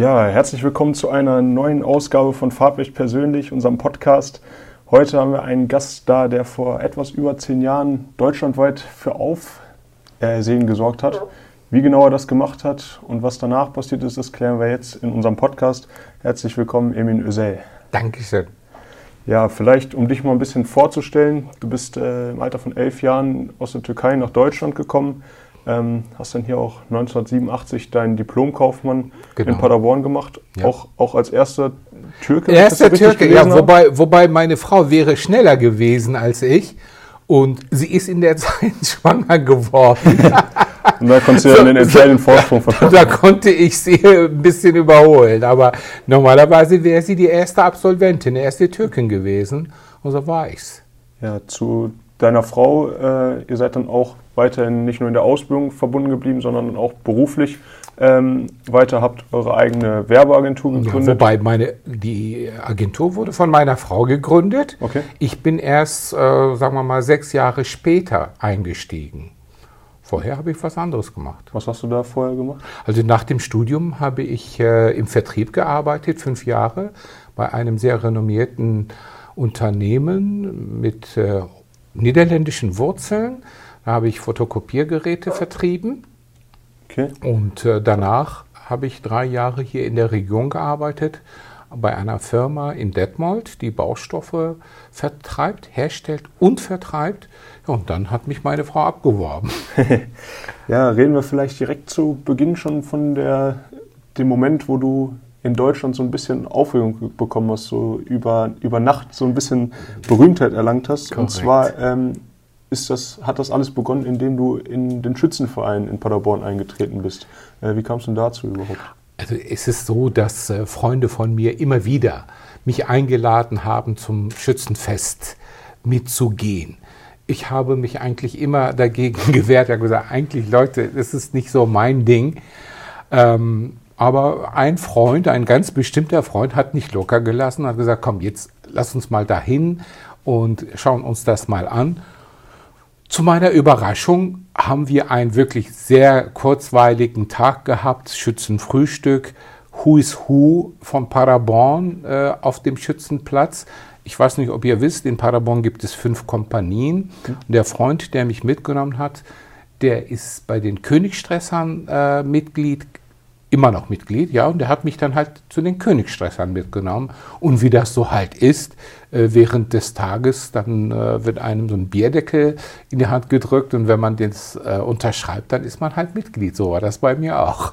Ja, herzlich willkommen zu einer neuen Ausgabe von Farbrecht persönlich, unserem Podcast. Heute haben wir einen Gast da, der vor etwas über zehn Jahren deutschlandweit für Aufsehen gesorgt hat. Wie genau er das gemacht hat und was danach passiert ist, das klären wir jetzt in unserem Podcast. Herzlich willkommen, Emin Özel. Dankeschön. Ja, vielleicht um dich mal ein bisschen vorzustellen. Du bist äh, im Alter von elf Jahren aus der Türkei nach Deutschland gekommen, ähm, hast dann hier auch 1987 deinen Diplomkaufmann genau. in Paderborn gemacht, ja. auch, auch als erster Türke. Erster Türke, ja, wobei, wobei meine Frau wäre schneller gewesen als ich und sie ist in der Zeit schwanger geworden. und da konntest du ja so, den entscheidenden Vorsprung verkaufen. Da konnte ich sie ein bisschen überholen, aber normalerweise wäre sie die erste Absolventin, die erste Türkin gewesen und so war ich's. Ja, zu deiner Frau, äh, ihr seid dann auch weiterhin nicht nur in der Ausbildung verbunden geblieben, sondern auch beruflich ähm, weiter habt eure eigene Werbeagentur gegründet. Ja, wobei meine, die Agentur wurde von meiner Frau gegründet. Okay. Ich bin erst, äh, sagen wir mal, sechs Jahre später eingestiegen. Vorher habe ich was anderes gemacht. Was hast du da vorher gemacht? Also nach dem Studium habe ich äh, im Vertrieb gearbeitet, fünf Jahre, bei einem sehr renommierten Unternehmen mit äh, niederländischen Wurzeln. Da habe ich Fotokopiergeräte vertrieben. Okay. Und äh, danach habe ich drei Jahre hier in der Region gearbeitet, bei einer Firma in Detmold, die Baustoffe vertreibt, herstellt und vertreibt. Und dann hat mich meine Frau abgeworben. ja, reden wir vielleicht direkt zu Beginn schon von der, dem Moment, wo du in Deutschland so ein bisschen Aufregung bekommen hast, so über, über Nacht so ein bisschen Berühmtheit erlangt hast. Korrekt. Und zwar ähm, ist das, hat das alles begonnen, indem du in den Schützenverein in Paderborn eingetreten bist. Äh, wie kamst du dazu überhaupt? Also es ist so, dass äh, Freunde von mir immer wieder mich eingeladen haben, zum Schützenfest mitzugehen. Ich habe mich eigentlich immer dagegen gewehrt. Ich habe gesagt, eigentlich Leute, das ist nicht so mein Ding. Ähm, aber ein Freund, ein ganz bestimmter Freund, hat nicht locker gelassen, hat gesagt, komm, jetzt lass uns mal dahin und schauen uns das mal an. Zu meiner Überraschung haben wir einen wirklich sehr kurzweiligen Tag gehabt, Schützenfrühstück, Who is Who von Paderborn äh, auf dem Schützenplatz. Ich weiß nicht, ob ihr wisst, in Paderborn gibt es fünf Kompanien. Mhm. Und der Freund, der mich mitgenommen hat, der ist bei den Königstressern äh, Mitglied, immer noch Mitglied, ja, und der hat mich dann halt zu den Königstressern mitgenommen. Und wie das so halt ist, äh, während des Tages, dann äh, wird einem so ein Bierdeckel in die Hand gedrückt und wenn man das äh, unterschreibt, dann ist man halt Mitglied. So war das bei mir auch.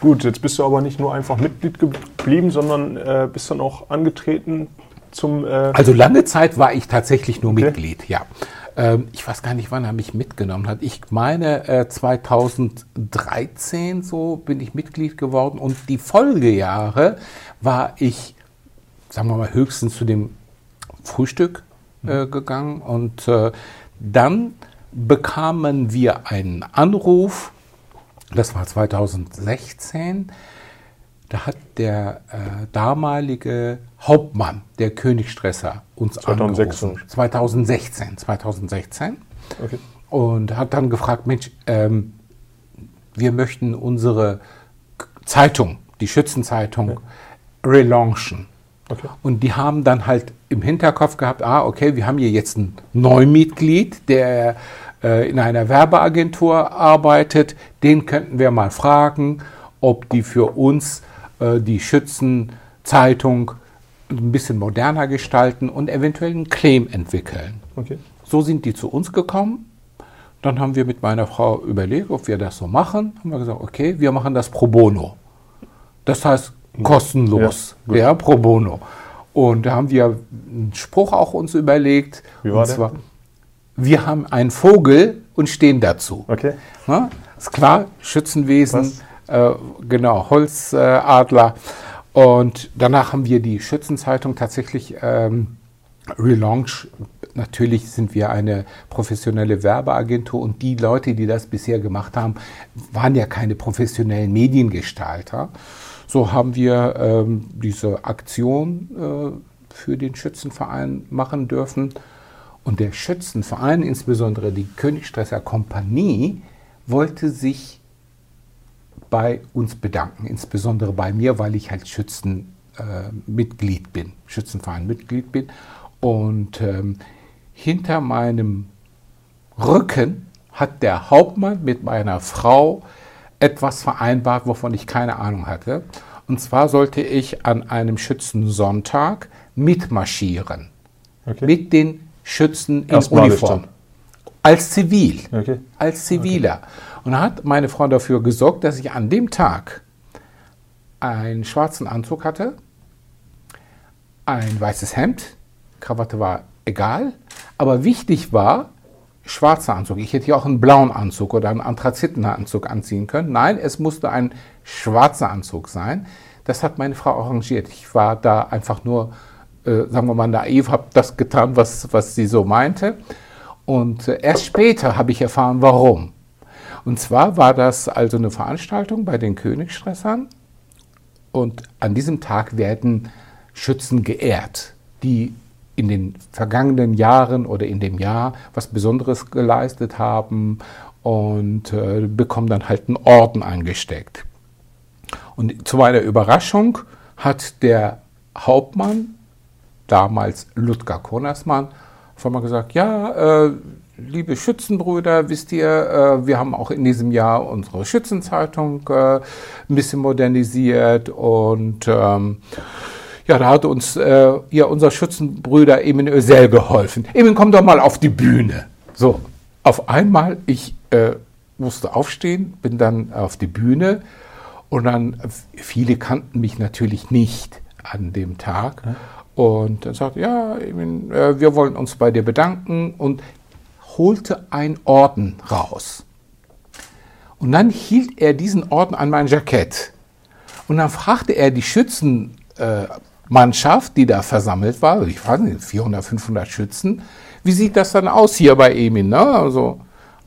Gut, jetzt bist du aber nicht nur einfach Mitglied geblieben, sondern äh, bist dann auch angetreten zum. Äh also lange Zeit war ich tatsächlich nur okay. Mitglied, ja. Ähm, ich weiß gar nicht, wann er mich mitgenommen hat. Ich meine, äh, 2013 so bin ich Mitglied geworden und die Folgejahre war ich, sagen wir mal, höchstens zu dem Frühstück äh, mhm. gegangen und äh, dann bekamen wir einen Anruf, das war 2016, da hat der äh, damalige Hauptmann der Königstresser uns 2016. angerufen. 2016. 2016. Okay. Und hat dann gefragt, Mensch, ähm, wir möchten unsere Zeitung, die Schützenzeitung, okay. relaunchen. Okay. Und die haben dann halt im Hinterkopf gehabt, ah, okay, wir haben hier jetzt ein Neumitglied, der äh, in einer Werbeagentur arbeitet, den könnten wir mal fragen, ob die für uns die Schützenzeitung ein bisschen moderner gestalten und eventuell einen Claim entwickeln. Okay. So sind die zu uns gekommen. Dann haben wir mit meiner Frau überlegt, ob wir das so machen. Haben wir gesagt, okay, wir machen das pro bono. Das heißt kostenlos, ja, ja pro bono. Und da haben wir einen Spruch auch uns überlegt. Wie war und zwar, der? wir haben einen Vogel und stehen dazu. Okay. Na, ist klar, Schützenwesen. Was? Äh, genau, Holzadler. und danach haben wir die Schützenzeitung tatsächlich ähm, relaunch. Natürlich sind wir eine professionelle Werbeagentur und die Leute, die das bisher gemacht haben, waren ja keine professionellen Mediengestalter. So haben wir ähm, diese Aktion äh, für den Schützenverein machen dürfen. Und der Schützenverein, insbesondere die Königstresser Kompanie, wollte sich bei uns bedanken, insbesondere bei mir, weil ich halt Schützenmitglied äh, bin, Schützenverein-Mitglied bin. Und ähm, hinter meinem Rücken hat der Hauptmann mit meiner Frau etwas vereinbart, wovon ich keine Ahnung hatte. Und zwar sollte ich an einem Schützensonntag mitmarschieren. Okay. Mit den Schützen in Uniform. Als Zivil. Okay. Als Ziviler. Okay. Und da hat meine Frau dafür gesorgt, dass ich an dem Tag einen schwarzen Anzug hatte, ein weißes Hemd, Krawatte war egal, aber wichtig war, schwarzer Anzug. Ich hätte ja auch einen blauen Anzug oder einen Anthrazitenanzug anziehen können. Nein, es musste ein schwarzer Anzug sein. Das hat meine Frau arrangiert. Ich war da einfach nur, äh, sagen wir mal, naiv, habe das getan, was, was sie so meinte. Und äh, erst später habe ich erfahren, warum. Und zwar war das also eine Veranstaltung bei den Königsstressern. Und an diesem Tag werden Schützen geehrt, die in den vergangenen Jahren oder in dem Jahr was Besonderes geleistet haben und äh, bekommen dann halt einen Orden eingesteckt. Und zu meiner Überraschung hat der Hauptmann, damals Ludger Konersmann, von mal gesagt, ja, äh, liebe Schützenbrüder, wisst ihr, äh, wir haben auch in diesem Jahr unsere Schützenzeitung äh, ein bisschen modernisiert und ähm, ja, da hat uns äh, ja unser Schützenbrüder Emin Özel geholfen. Emin, komm doch mal auf die Bühne. So, auf einmal, ich äh, musste aufstehen, bin dann auf die Bühne und dann, viele kannten mich natürlich nicht an dem Tag. Und dann sagte, ja, Emin, äh, wir wollen uns bei dir bedanken und holte einen Orden raus. Und dann hielt er diesen Orden an mein Jackett. Und dann fragte er die Schützen, äh, Mannschaft, die da versammelt war, ich weiß nicht, 400, 500 Schützen. Wie sieht das dann aus hier bei Emin? Ne? Also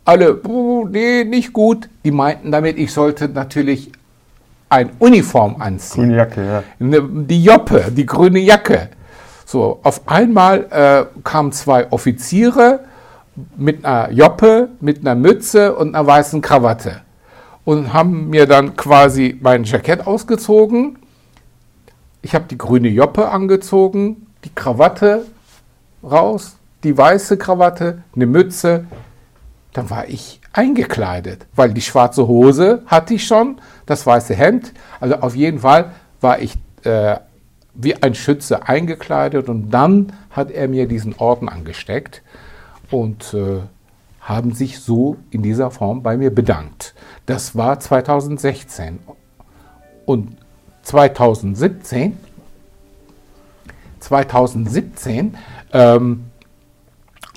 alle, oh, nee, nicht gut. Die meinten damit, ich sollte natürlich ein Uniform anziehen. Grüne Jacke, ja. Ne, die Joppe, die grüne Jacke. So, auf einmal äh, kamen zwei Offiziere mit einer Joppe, mit einer Mütze und einer weißen Krawatte und haben mir dann quasi mein Jackett ausgezogen ich habe die grüne Joppe angezogen, die Krawatte raus, die weiße Krawatte, eine Mütze. Dann war ich eingekleidet, weil die schwarze Hose hatte ich schon, das weiße Hemd. Also auf jeden Fall war ich äh, wie ein Schütze eingekleidet und dann hat er mir diesen Orden angesteckt und äh, haben sich so in dieser Form bei mir bedankt. Das war 2016. Und 2017, 2017 ähm,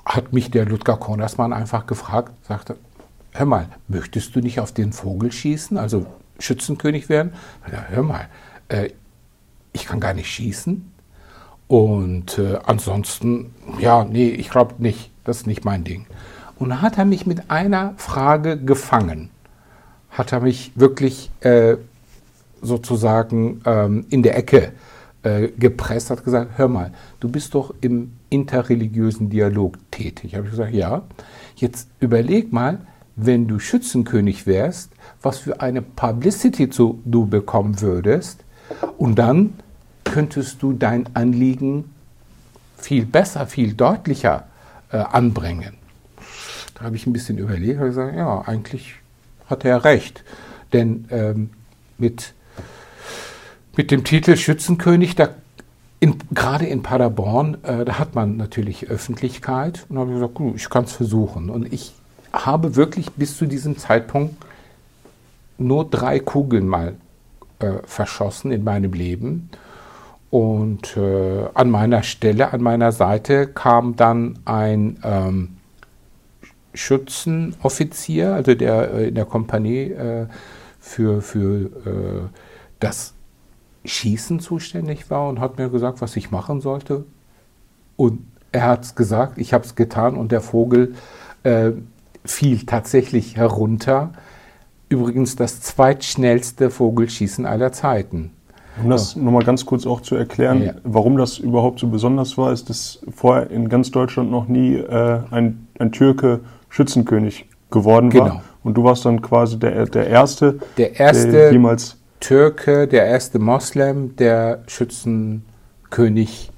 hat mich der Ludger Konersmann einfach gefragt, sagte, hör mal, möchtest du nicht auf den Vogel schießen, also Schützenkönig werden? Ja, hör mal, äh, ich kann gar nicht schießen. Und äh, ansonsten, ja, nee, ich glaube nicht, das ist nicht mein Ding. Und dann hat er mich mit einer Frage gefangen. Hat er mich wirklich äh, sozusagen ähm, in der Ecke äh, gepresst, hat gesagt, hör mal, du bist doch im interreligiösen Dialog tätig. Habe ich gesagt, ja. Jetzt überleg mal, wenn du Schützenkönig wärst, was für eine Publicity zu, du bekommen würdest. Und dann könntest du dein Anliegen viel besser, viel deutlicher äh, anbringen. Da habe ich ein bisschen überlegt und gesagt, ja, eigentlich hat er recht. Denn ähm, mit mit dem Titel Schützenkönig, da gerade in Paderborn, äh, da hat man natürlich Öffentlichkeit. Und habe ich gesagt, gut, ich kann es versuchen. Und ich habe wirklich bis zu diesem Zeitpunkt nur drei Kugeln mal äh, verschossen in meinem Leben. Und äh, an meiner Stelle, an meiner Seite kam dann ein ähm, Schützenoffizier, also der äh, in der Kompanie äh, für, für äh, das Schießen zuständig war und hat mir gesagt, was ich machen sollte. Und er hat es gesagt, ich habe es getan und der Vogel äh, fiel tatsächlich herunter. Übrigens das zweitschnellste Vogelschießen aller Zeiten. Um das ja. nochmal ganz kurz auch zu erklären, ja. warum das überhaupt so besonders war, ist, dass vorher in ganz Deutschland noch nie äh, ein, ein Türke Schützenkönig geworden war. Genau. Und du warst dann quasi der, der Erste, der erste der jemals Türke, der erste Moslem, der Schützenkönig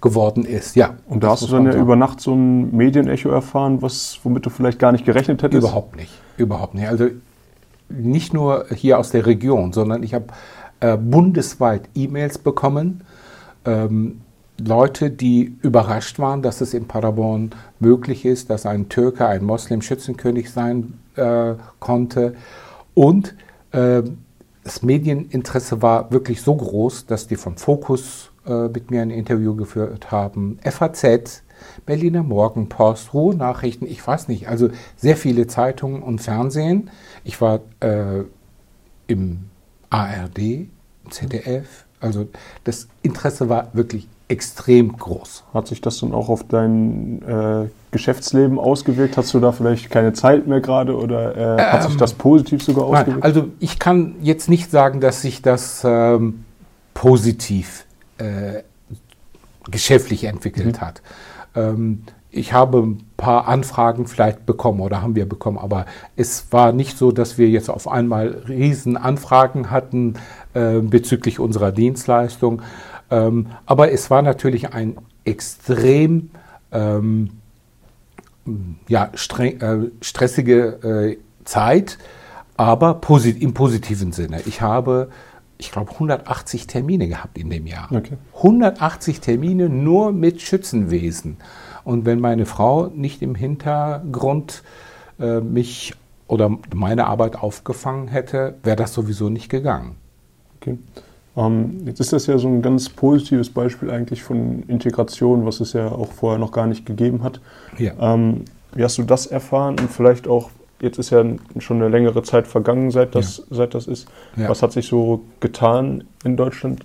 geworden ist. Ja. Und da hast du dann ja über Nacht so ein Medienecho erfahren, was, womit du vielleicht gar nicht gerechnet hättest? Überhaupt nicht. Überhaupt nicht. Also nicht nur hier aus der Region, sondern ich habe äh, bundesweit E-Mails bekommen. Ähm, Leute, die überrascht waren, dass es in Paderborn möglich ist, dass ein Türke ein Moslem Schützenkönig sein äh, konnte. Und äh, das Medieninteresse war wirklich so groß, dass die vom Fokus äh, mit mir ein Interview geführt haben, FAZ, Berliner Morgenpost, Ruhe-Nachrichten, ich weiß nicht, also sehr viele Zeitungen und Fernsehen. Ich war äh, im ARD, ZDF, also das Interesse war wirklich extrem groß. Hat sich das dann auch auf dein äh, Geschäftsleben ausgewirkt? Hast du da vielleicht keine Zeit mehr gerade oder äh, ähm, hat sich das positiv sogar ausgewirkt? Nein, also ich kann jetzt nicht sagen, dass sich das ähm, positiv äh, geschäftlich entwickelt mhm. hat. Ähm, ich habe ein paar Anfragen vielleicht bekommen oder haben wir bekommen, aber es war nicht so, dass wir jetzt auf einmal riesen Anfragen hatten äh, bezüglich unserer Dienstleistung. Ähm, aber es war natürlich ein extrem ähm, ja, streng, äh, stressige äh, Zeit, aber posit im positiven Sinne. Ich habe, ich glaube, 180 Termine gehabt in dem Jahr. Okay. 180 Termine nur mit Schützenwesen. Und wenn meine Frau nicht im Hintergrund äh, mich oder meine Arbeit aufgefangen hätte, wäre das sowieso nicht gegangen. Okay. Ähm, jetzt ist das ja so ein ganz positives Beispiel eigentlich von Integration, was es ja auch vorher noch gar nicht gegeben hat. Ja. Ähm, wie hast du das erfahren und vielleicht auch, jetzt ist ja schon eine längere Zeit vergangen, seit das, ja. seit das ist. Ja. Was hat sich so getan in Deutschland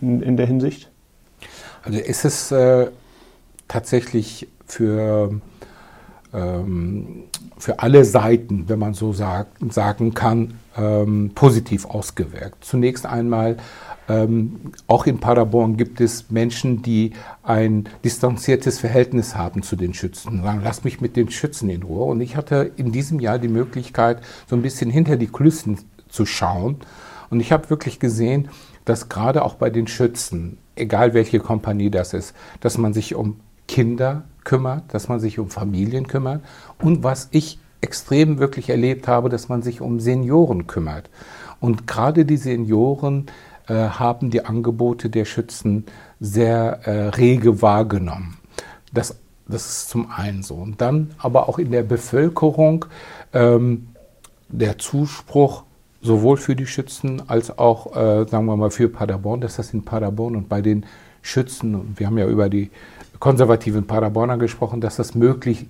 in, in der Hinsicht? Also ist es äh, tatsächlich für, ähm, für alle Seiten, wenn man so sagt, sagen kann, ähm, positiv ausgewirkt. Zunächst einmal, ähm, auch in Paderborn gibt es Menschen, die ein distanziertes Verhältnis haben zu den Schützen. Sagen, lass mich mit den Schützen in Ruhe. Und ich hatte in diesem Jahr die Möglichkeit, so ein bisschen hinter die Kulissen zu schauen. Und ich habe wirklich gesehen, dass gerade auch bei den Schützen, egal welche Kompanie das ist, dass man sich um Kinder kümmert, dass man sich um Familien kümmert und was ich extrem wirklich erlebt habe, dass man sich um Senioren kümmert. Und gerade die Senioren äh, haben die Angebote der Schützen sehr äh, rege wahrgenommen. Das, das ist zum einen so. Und dann aber auch in der Bevölkerung ähm, der Zuspruch sowohl für die Schützen als auch, äh, sagen wir mal, für Paderborn, dass das in Paderborn und bei den Schützen, wir haben ja über die konservativen Paderborner gesprochen, dass das möglich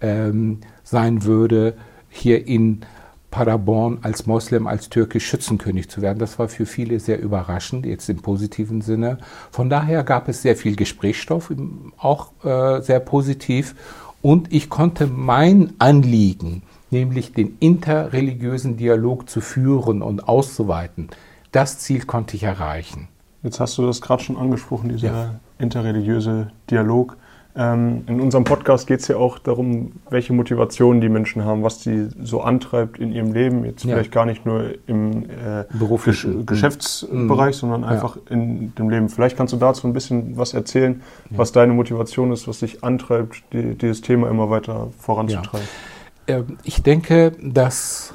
ähm, sein würde, hier in Paderborn als Moslem, als türkisch Schützenkönig zu werden. Das war für viele sehr überraschend, jetzt im positiven Sinne. Von daher gab es sehr viel Gesprächsstoff, auch äh, sehr positiv. Und ich konnte mein Anliegen, nämlich den interreligiösen Dialog zu führen und auszuweiten, das Ziel konnte ich erreichen. Jetzt hast du das gerade schon angesprochen, dieser ja. Interreligiöse Dialog. Ähm, in unserem Podcast geht es ja auch darum, welche Motivationen die Menschen haben, was sie so antreibt in ihrem Leben. Jetzt ja. vielleicht gar nicht nur im äh, Gesch Geschäftsbereich, mhm. sondern einfach ja. in dem Leben. Vielleicht kannst du dazu ein bisschen was erzählen, ja. was deine Motivation ist, was dich antreibt, die, dieses Thema immer weiter voranzutreiben. Ähm, ich denke, dass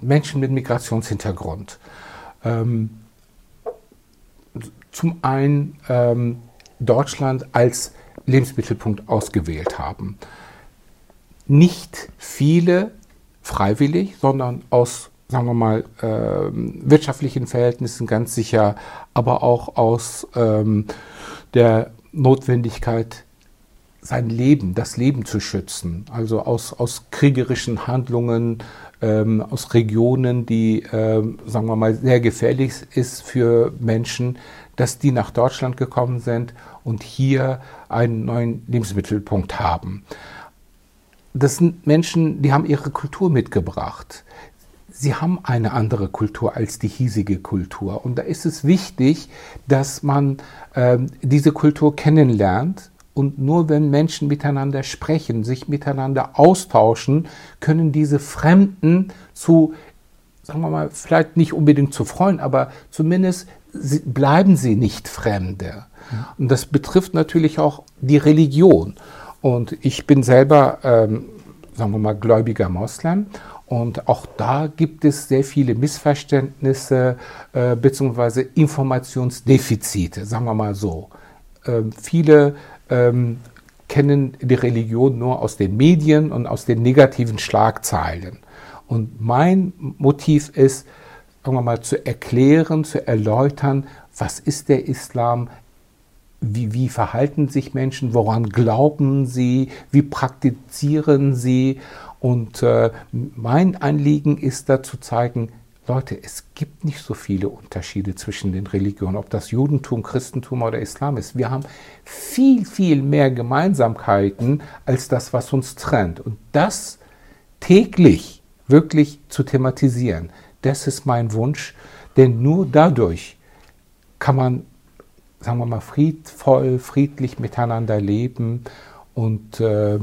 Menschen mit Migrationshintergrund ähm, zum einen ähm, Deutschland als Lebensmittelpunkt ausgewählt haben. Nicht viele freiwillig, sondern aus, sagen wir mal, äh, wirtschaftlichen Verhältnissen ganz sicher, aber auch aus ähm, der Notwendigkeit, sein Leben, das Leben zu schützen. Also aus, aus kriegerischen Handlungen, ähm, aus Regionen, die, ähm, sagen wir mal, sehr gefährlich ist für Menschen, dass die nach Deutschland gekommen sind und hier einen neuen Lebensmittelpunkt haben. Das sind Menschen, die haben ihre Kultur mitgebracht. Sie haben eine andere Kultur als die hiesige Kultur. Und da ist es wichtig, dass man äh, diese Kultur kennenlernt Und nur wenn Menschen miteinander sprechen, sich miteinander austauschen, können diese Fremden zu, sagen wir mal, vielleicht nicht unbedingt zu Freunden, aber zumindest bleiben sie nicht Fremde. Und das betrifft natürlich auch die Religion. Und ich bin selber, ähm, sagen wir mal, gläubiger Moslem. Und auch da gibt es sehr viele Missverständnisse äh, bzw. Informationsdefizite, sagen wir mal so. Ähm, viele ähm, kennen die Religion nur aus den Medien und aus den negativen Schlagzeilen. Und mein Motiv ist, sagen wir mal, zu erklären, zu erläutern, was ist der Islam, wie, wie verhalten sich Menschen, woran glauben sie, wie praktizieren sie. Und äh, mein Anliegen ist da zu zeigen, Leute, es gibt nicht so viele Unterschiede zwischen den Religionen, ob das Judentum, Christentum oder Islam ist. Wir haben viel, viel mehr Gemeinsamkeiten als das, was uns trennt. Und das täglich wirklich zu thematisieren, das ist mein Wunsch, denn nur dadurch kann man sagen wir mal, friedvoll, friedlich miteinander leben und äh,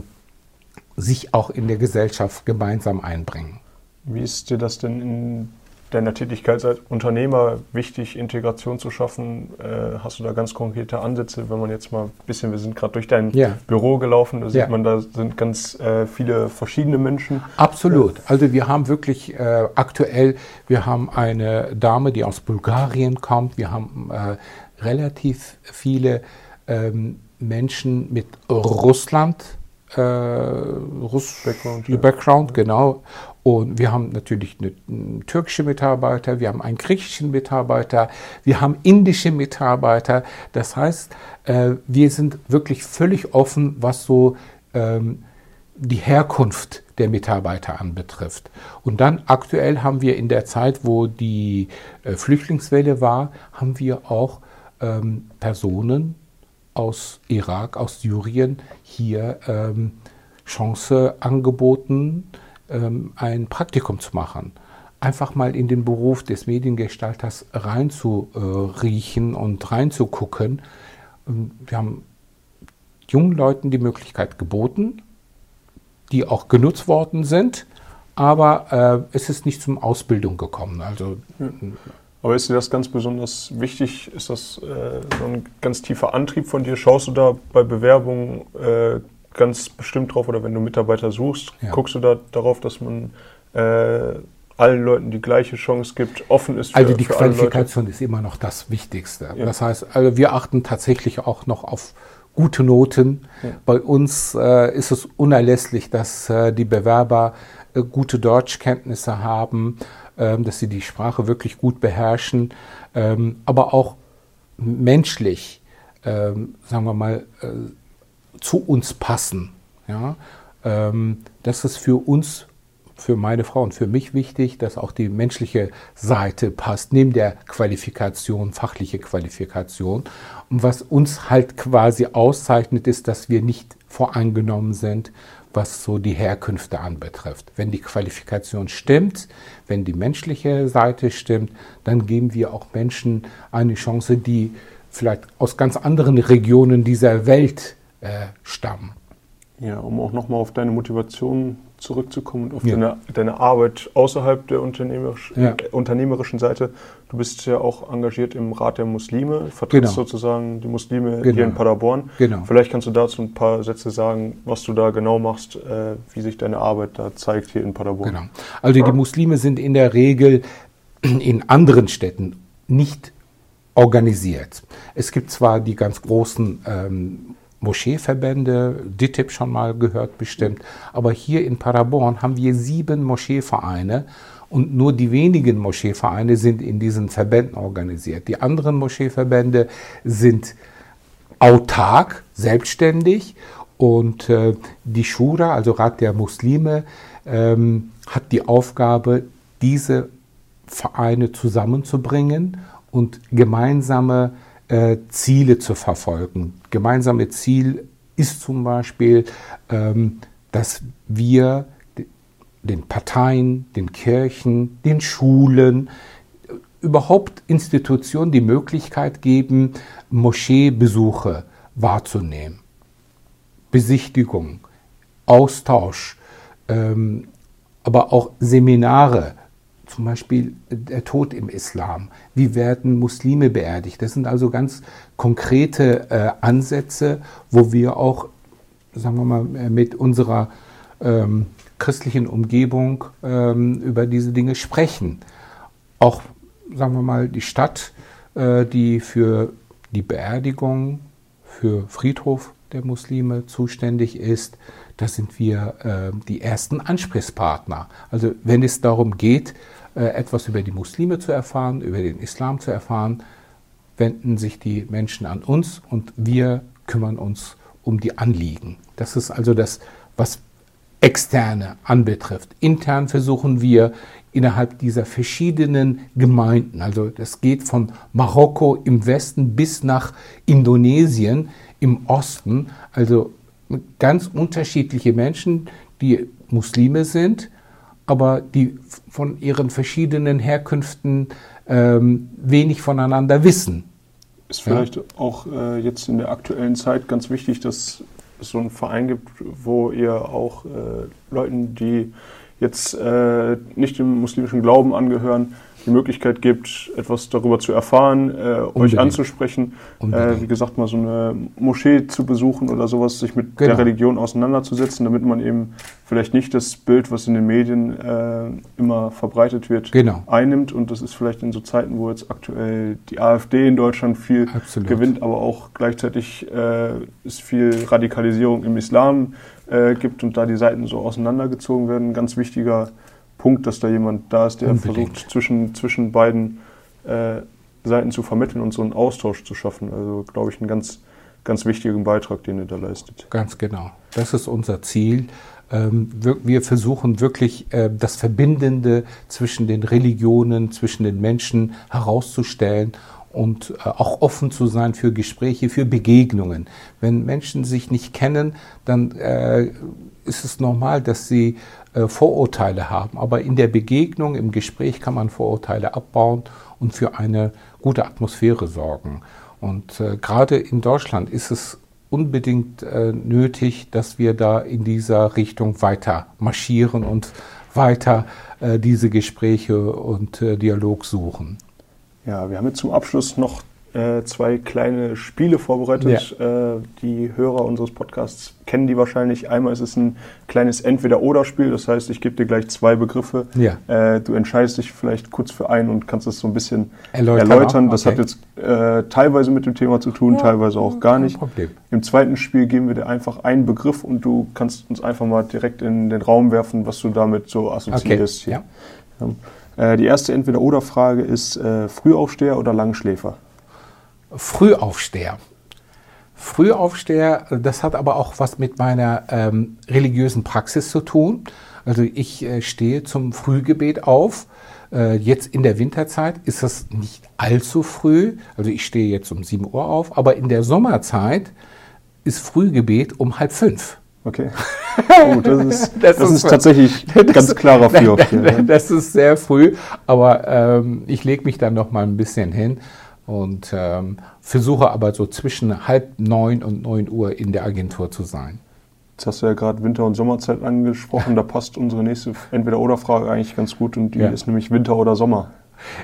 sich auch in der Gesellschaft gemeinsam einbringen. Wie ist dir das denn in deiner Tätigkeit als Unternehmer wichtig, Integration zu schaffen? Äh, hast du da ganz konkrete Ansätze, wenn man jetzt mal ein bisschen, wir sind gerade durch dein ja. Büro gelaufen, da sieht ja. man, da sind ganz äh, viele verschiedene Menschen. Absolut. Also wir haben wirklich äh, aktuell, wir haben eine Dame, die aus Bulgarien kommt, wir haben äh, relativ viele ähm, Menschen mit Russland. Äh, Russ Background, ja. Background, genau. Und wir haben natürlich eine, eine, türkische Mitarbeiter, wir haben einen griechischen Mitarbeiter, wir haben indische Mitarbeiter. Das heißt, äh, wir sind wirklich völlig offen, was so ähm, die Herkunft der Mitarbeiter anbetrifft. Und dann aktuell haben wir in der Zeit, wo die äh, Flüchtlingswelle war, haben wir auch ähm, Personen aus Irak, aus Syrien hier ähm, Chance angeboten, ein Praktikum zu machen. Einfach mal in den Beruf des Mediengestalters reinzuriechen und reinzugucken. Ähm, wir haben jungen Leuten die Möglichkeit geboten, die auch genutzt worden sind, aber äh, es ist nicht zum Ausbildung gekommen. Also aber ist dir das ganz besonders wichtig? Ist das äh, so ein ganz tiefer Antrieb von dir? Schaust du da bei Bewerbungen äh, ganz bestimmt drauf oder wenn du Mitarbeiter suchst, ja. guckst du da darauf, dass man äh, allen Leuten die gleiche Chance gibt, offen ist für Also die für Qualifikation ist immer noch das Wichtigste. Ja. Das heißt, also wir achten tatsächlich auch noch auf gute Noten. Ja. Bei uns äh, ist es unerlässlich, dass äh, die Bewerber äh, gute Deutschkenntnisse haben ähm, dass sie die Sprache wirklich gut beherrschen, ähm, aber auch menschlich, ähm, sagen wir mal, äh, zu uns passen. Ja? das ist für uns für meine Frau und für mich wichtig, dass auch die menschliche Seite passt, neben der Qualifikation, fachliche Qualifikation. Und was uns halt quasi auszeichnet, ist, dass wir nicht voreingenommen sind, was so die Herkünfte anbetrifft. Wenn die Qualifikation stimmt, wenn die menschliche Seite stimmt, dann geben wir auch Menschen eine Chance, die vielleicht aus ganz anderen Regionen dieser Welt äh, stammen. Ja, um auch nochmal auf deine Motivation zurückzukommen und auf ja. deine, deine, Arbeit außerhalb der unternehmerisch, ja. äh, unternehmerischen Seite. Du bist ja auch engagiert im Rat der Muslime, vertrittst genau. sozusagen die Muslime genau. hier in Paderborn. Genau. Vielleicht kannst du dazu ein paar Sätze sagen, was du da genau machst, äh, wie sich deine Arbeit da zeigt hier in Paderborn. Genau. Also die Muslime sind in der Regel in anderen Städten nicht organisiert. Es gibt zwar die ganz großen ähm, Moscheeverbände, DITIB schon mal gehört bestimmt. Aber hier in Paderborn haben wir sieben Moscheevereine und nur die wenigen Moscheevereine sind in diesen Verbänden organisiert. Die anderen Moscheeverbände sind autark, selbstständig und äh, die Shura, also Rat der Muslime, ähm, hat die Aufgabe, diese Vereine zusammenzubringen und gemeinsame äh, Ziele zu verfolgen. Gemeinsame Ziel ist zum Beispiel, ähm, dass wir den Parteien, den Kirchen, den Schulen, überhaupt Institutionen die Möglichkeit geben, Moscheebesuche wahrzunehmen. Besichtigung, Austausch, ähm, aber auch Seminare, zum Beispiel der Tod im Islam. Wie werden Muslime beerdigt? Das sind also ganz konkrete äh, Ansätze, wo wir auch, sagen wir mal, mit unserer ähm, christlichen Umgebung ähm, über diese Dinge sprechen. Auch, sagen wir mal, die Stadt, äh, die für die Beerdigung, für Friedhof der Muslime zuständig ist, da sind wir äh, die ersten Ansprechpartner. Also wenn es darum geht, äh, etwas über die Muslime zu erfahren, über den Islam zu erfahren, wenden sich die Menschen an uns und wir kümmern uns um die Anliegen. Das ist also das, was externe anbetrifft. Intern versuchen wir innerhalb dieser verschiedenen Gemeinden, also das geht von Marokko im Westen bis nach Indonesien im Osten, also ganz unterschiedliche Menschen, die Muslime sind, aber die von ihren verschiedenen Herkünften ähm, wenig voneinander wissen. Ist vielleicht ja? auch äh, jetzt in der aktuellen Zeit ganz wichtig, dass es so einen Verein gibt, wo ihr auch äh, Leuten, die jetzt äh, nicht dem muslimischen Glauben angehören, die Möglichkeit gibt, etwas darüber zu erfahren, äh, euch anzusprechen, äh, wie gesagt, mal so eine Moschee zu besuchen oder sowas, sich mit genau. der Religion auseinanderzusetzen, damit man eben vielleicht nicht das Bild, was in den Medien äh, immer verbreitet wird, genau. einnimmt. Und das ist vielleicht in so Zeiten, wo jetzt aktuell die AfD in Deutschland viel Absolut. gewinnt, aber auch gleichzeitig äh, ist viel Radikalisierung im Islam äh, gibt und da die Seiten so auseinandergezogen werden, ein ganz wichtiger Punkt, dass da jemand da ist, der Unbedingt. versucht, zwischen, zwischen beiden äh, Seiten zu vermitteln und so einen Austausch zu schaffen. Also, glaube ich, einen ganz, ganz wichtigen Beitrag, den ihr da leistet. Ganz genau. Das ist unser Ziel. Ähm, wir versuchen wirklich äh, das Verbindende zwischen den Religionen, zwischen den Menschen herauszustellen und äh, auch offen zu sein für Gespräche, für Begegnungen. Wenn Menschen sich nicht kennen, dann äh, ist es normal, dass sie Vorurteile haben. Aber in der Begegnung, im Gespräch kann man Vorurteile abbauen und für eine gute Atmosphäre sorgen. Und äh, gerade in Deutschland ist es unbedingt äh, nötig, dass wir da in dieser Richtung weiter marschieren und weiter äh, diese Gespräche und äh, Dialog suchen. Ja, wir haben jetzt zum Abschluss noch äh, zwei kleine Spiele vorbereitet. Ja. Äh, die Hörer unseres Podcasts kennen die wahrscheinlich. Einmal ist es ein kleines Entweder-Oder-Spiel, das heißt, ich gebe dir gleich zwei Begriffe. Ja. Äh, du entscheidest dich vielleicht kurz für einen und kannst das so ein bisschen erläutern. erläutern. Das okay. hat jetzt äh, teilweise mit dem Thema zu tun, ja, teilweise auch gar nicht. Problem. Im zweiten Spiel geben wir dir einfach einen Begriff und du kannst uns einfach mal direkt in den Raum werfen, was du damit so assoziierst. Okay. Ja. Äh, die erste Entweder-Oder-Frage ist äh, Frühaufsteher oder Langschläfer? Frühaufsteher. Frühaufsteher, das hat aber auch was mit meiner ähm, religiösen Praxis zu tun. Also ich äh, stehe zum Frühgebet auf. Äh, jetzt in der Winterzeit ist das nicht allzu früh. Also ich stehe jetzt um 7 Uhr auf, aber in der Sommerzeit ist Frühgebet um halb fünf. Okay. Oh, das ist, das, das ist, ist tatsächlich das, ganz klarer Frühaufsteher. Das ist sehr früh, aber ähm, ich lege mich dann noch mal ein bisschen hin und ähm, versuche aber so zwischen halb neun und neun Uhr in der Agentur zu sein. Jetzt hast du ja gerade Winter- und Sommerzeit angesprochen. Da passt unsere nächste Entweder-Oder-Frage eigentlich ganz gut und die ja. ist nämlich Winter oder Sommer.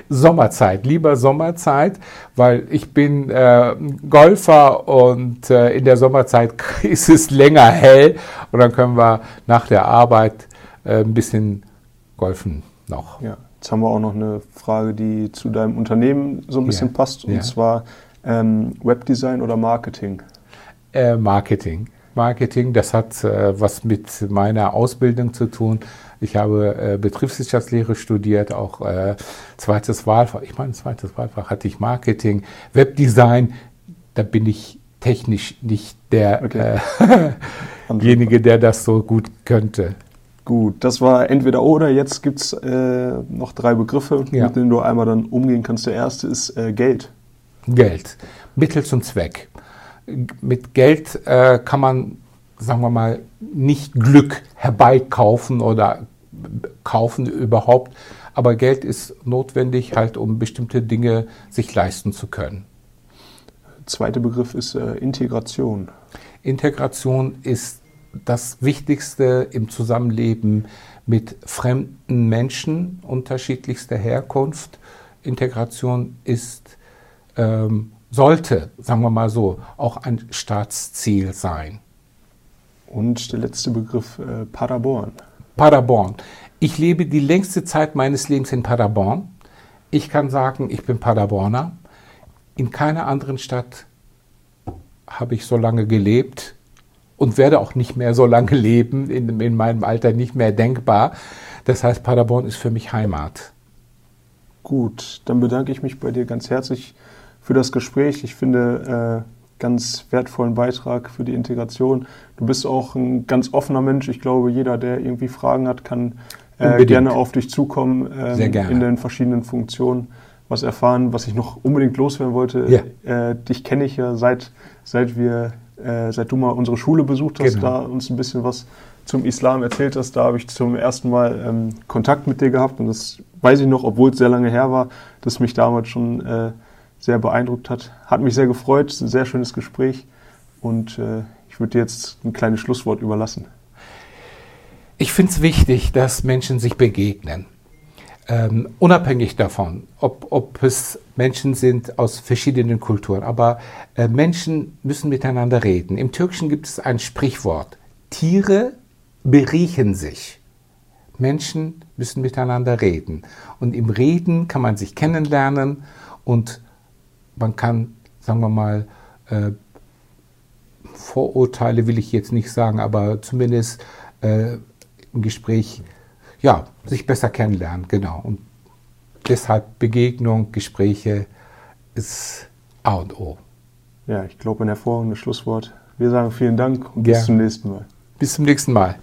Sommerzeit, lieber Sommerzeit, weil ich bin äh, Golfer und äh, in der Sommerzeit ist es länger hell und dann können wir nach der Arbeit äh, ein bisschen golfen noch. Ja. Jetzt haben wir auch noch eine Frage, die zu deinem Unternehmen so ein bisschen ja. passt, und ja. zwar ähm, Webdesign oder Marketing? Äh, Marketing. Marketing, das hat äh, was mit meiner Ausbildung zu tun. Ich habe äh, Betriebswirtschaftslehre studiert, auch äh, zweites Wahlfach. Ich meine, zweites Wahlfach hatte ich Marketing, Webdesign. Da bin ich technisch nicht derjenige, okay. Äh, der das so gut könnte. Gut, das war entweder oder. Jetzt gibt es äh, noch drei Begriffe, ja. mit denen du einmal dann umgehen kannst. Der erste ist äh, Geld. Geld, Mittel zum Zweck. Mit Geld äh, kann man, sagen wir mal, nicht Glück herbeikaufen oder kaufen überhaupt. Aber Geld ist notwendig, halt, um bestimmte Dinge sich leisten zu können. Zweiter Begriff ist äh, Integration. Integration ist das Wichtigste im Zusammenleben mit fremden Menschen unterschiedlichster Herkunft. Integration ist, ähm, sollte, sagen wir mal so, auch ein Staatsziel sein. Und der letzte Begriff, äh, Paderborn. Paderborn. Ich lebe die längste Zeit meines Lebens in Paderborn. Ich kann sagen, ich bin Paderborner. In keiner anderen Stadt habe ich so lange gelebt und werde auch nicht mehr so lange leben, in, in meinem Alter nicht mehr denkbar. Das heißt, Paderborn ist für mich Heimat. Gut, dann bedanke ich mich bei dir ganz herzlich für das Gespräch. Ich finde äh, ganz wertvollen Beitrag für die Integration. Du bist auch ein ganz offener Mensch. Ich glaube, jeder, der irgendwie Fragen hat, kann äh, gerne auf dich zukommen ähm, in den verschiedenen Funktionen was erfahren, was ich noch unbedingt loswerden wollte. Ja. Äh, dich kenne ich ja seit, seit wir, äh, seit du mal unsere Schule besucht hast, genau. da uns ein bisschen was zum Islam erzählt hast. Da habe ich zum ersten Mal ähm, Kontakt mit dir gehabt und das weiß ich noch, obwohl es sehr lange her war, dass mich damals schon äh, sehr beeindruckt hat. Hat mich sehr gefreut, ein sehr schönes Gespräch und äh, ich würde dir jetzt ein kleines Schlusswort überlassen. Ich finde es wichtig, dass Menschen sich begegnen ähm, unabhängig davon, ob, ob es Menschen sind aus verschiedenen Kulturen, aber äh, Menschen müssen miteinander reden. Im Türkischen gibt es ein Sprichwort, Tiere beriechen sich. Menschen müssen miteinander reden. Und im Reden kann man sich kennenlernen und man kann, sagen wir mal, äh, Vorurteile will ich jetzt nicht sagen, aber zumindest äh, im Gespräch ja, sich besser kennenlernen, genau. Und deshalb Begegnung, Gespräche ist A und O. Ja, ich glaube, ein hervorragendes Schlusswort. Wir sagen vielen Dank und ja. bis zum nächsten Mal. Bis zum nächsten Mal.